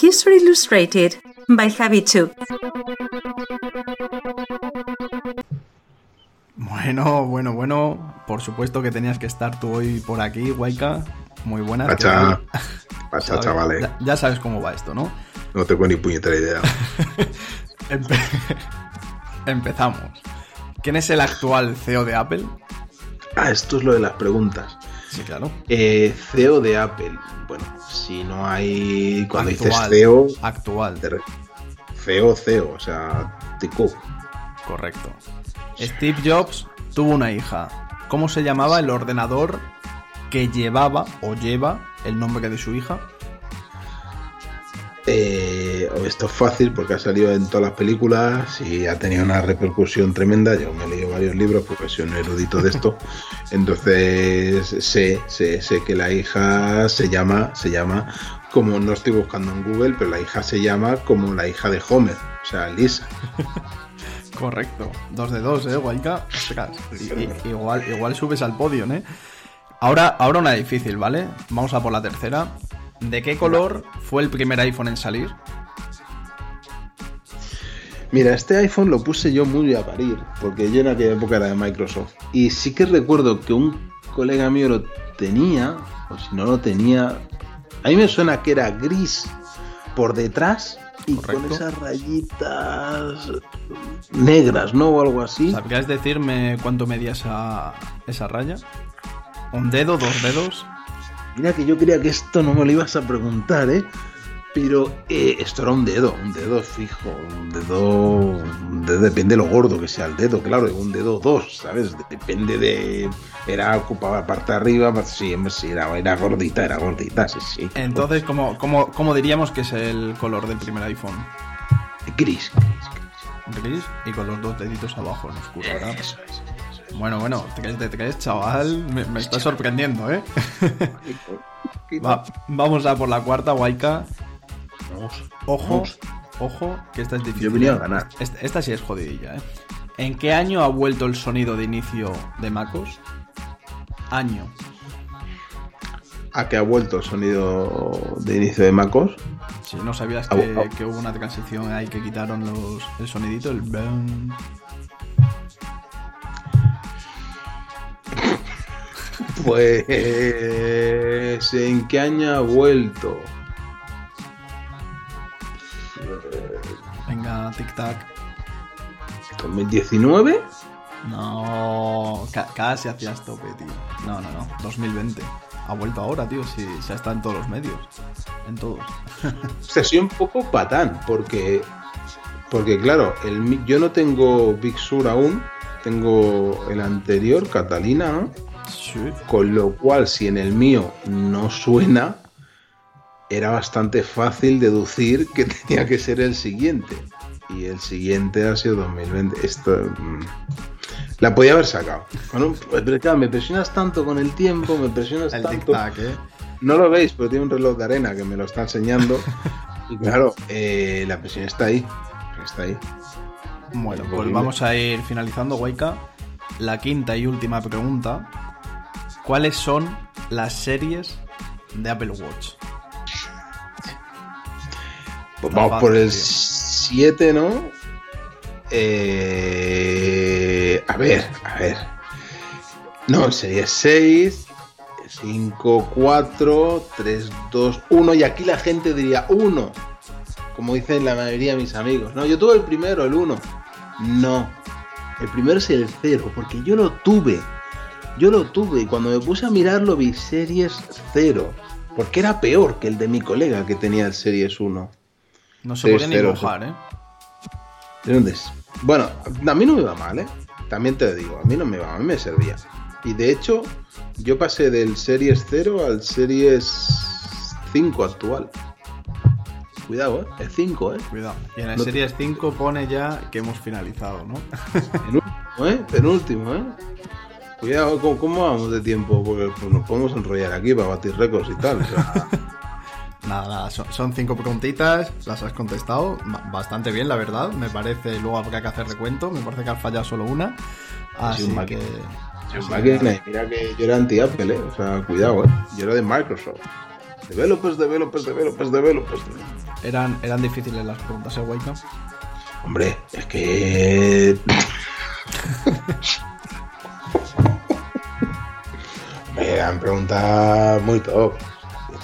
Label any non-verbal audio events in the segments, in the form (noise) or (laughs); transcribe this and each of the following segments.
History Illustrated by Javi Chu. Bueno, bueno, bueno. Por supuesto que tenías que estar tú hoy por aquí, Waika. Muy buenas. Pacha, ¿qué pacha, chavales. Ya, ya sabes cómo va esto, ¿no? No tengo ni puñetera idea. (laughs) Empe- (laughs) Empezamos. ¿Quién es el actual CEO de Apple? Ah, esto es lo de las preguntas. Sí, claro. Eh, CEO de Apple. Bueno, si no hay. Cuando dices Actual. CEO, Actual, te re- CEO, CEO, o sea, Tico. correcto. Steve Jobs tuvo una hija. ¿Cómo se llamaba el ordenador que llevaba o lleva el nombre de su hija? Eh, esto es fácil porque ha salido en todas las películas y ha tenido una repercusión tremenda. Yo me he leído varios libros porque soy un erudito de esto. (laughs) Entonces sé, sé, sé que la hija se llama, se llama, como no estoy buscando en Google, pero la hija se llama como la hija de Homer, o sea, Lisa. (laughs) Correcto. Dos de dos, ¿eh? Ostras, i- igual, igual subes al podio, ¿eh? Ahora, ahora una difícil, ¿vale? Vamos a por la tercera. ¿De qué color fue el primer iPhone en salir? Mira, este iPhone lo puse yo muy a parir, porque yo en aquella época era de Microsoft. Y sí que recuerdo que un colega mío lo tenía, o si no lo tenía, a mí me suena que era gris por detrás y con esas rayitas negras, ¿no? O algo así. ¿Sabrías decirme cuánto medía esa, esa raya? ¿Un dedo, dos dedos? Mira que yo creía que esto no me lo ibas a preguntar, ¿eh? Pero eh, esto era un dedo, un dedo fijo, un dedo, un dedo, depende de lo gordo que sea el dedo, claro, un dedo dos, ¿sabes? Depende de, era ocupaba parte de arriba, sí, sí, era, era gordita, era gordita, sí, sí. Entonces, ¿cómo, cómo, cómo diríamos que es el color del primer iPhone? gris, gris, Gris y con los dos deditos abajo en oscuro. ¿verdad? Eso es. Bueno, bueno, te crees, te crees, chaval. Me, me está sorprendiendo, ¿eh? (laughs) Va- vamos a por la cuarta, Waika. Vamos, Ojo, vamos. ojo, que esta es difícil. Yo venía a ¿eh? ganar. Esta, esta sí es jodidilla, ¿eh? ¿En qué año ha vuelto el sonido de inicio de MacOS? Año. ¿A que ha vuelto el sonido de inicio de MacOS? Si no sabías Ah, que, ah. que hubo una transición ahí que quitaron los, el sonidito, el. (laughs) Pues, ¿en qué año ha vuelto? Venga, tic-tac. ¿2019? No, ca- casi hacías tope, tío. No, no, no. 2020. Ha vuelto ahora, tío. Si ya está en todos los medios. En todos. O sea, soy un poco patán, porque, porque claro, el, yo no tengo Big Sur aún, tengo el anterior, Catalina, ¿no? Sí. Con lo cual, si en el mío no suena, era bastante fácil deducir que (laughs) tenía que ser el siguiente. Y el siguiente ha sido 2020. Esto mm, la podía haber sacado. Un- pero claro, me presionas tanto con el tiempo, me presionas El tanto. ¿eh? No lo veis, pero tiene un reloj de arena que me lo está enseñando. y claro, eh, la presión está ahí. Está ahí. Bueno, pues vamos a ir finalizando, Waika. La quinta y última pregunta. ¿Cuáles son las series de Apple Watch? Pues vamos va, por el tío. 7, ¿no? Eh, a ver, a ver. No, sería 6, 5, 4, 3, 2, 1. Y aquí la gente diría 1. Como dicen la mayoría de mis amigos. No, yo tuve el primero, el 1. No. El primero es el 0, porque yo lo tuve. Yo lo tuve y cuando me puse a mirarlo vi series 0. Porque era peor que el de mi colega que tenía el series 1. No se podía ni mojar, ¿eh? ¿De dónde es? Bueno, a mí no me va mal, ¿eh? También te digo, a mí no me va, a mí me servía. Y de hecho, yo pasé del Series 0 al Series 5 actual. Cuidado, ¿eh? Es 5, ¿eh? Cuidado. Y en el No- Series 5 pone ya que hemos finalizado, ¿no? Penúltimo, ¿eh? Penúltimo, ¿eh? Cuidado, ¿cómo, cómo vamos de tiempo? Porque pues, nos podemos enrollar aquí para batir récords y tal. o sea, (laughs) Nada, nada, son, son cinco preguntitas, las has contestado ba- bastante bien, la verdad. Me parece, luego habrá que hacer recuento, me parece que has fallado solo una. Así un que. máquina, mira que yo era anti-Apple, ¿eh? O sea, cuidado, ¿eh? Yo era de Microsoft. Developers, developers, developers, developers. Eran, eran difíciles las preguntas, ¿eh, Waika? Hombre, es que. (laughs) Me eran preguntas muy top.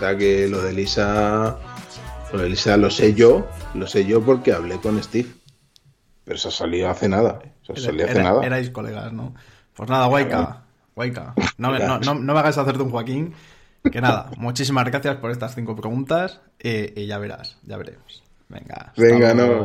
Sea que lo de Lisa. Lo de Lisa lo sé yo. Lo sé yo porque hablé con Steve. Pero hace nada. Eso salió hace Era- nada. Erais colegas, ¿no? Pues nada, Waika. Waika. No, me- no, no- no me hagas hacerte un Joaquín. Que nada, muchísimas gracias por estas cinco preguntas. eh, y ya verás, ya veremos. Venga. Venga, no.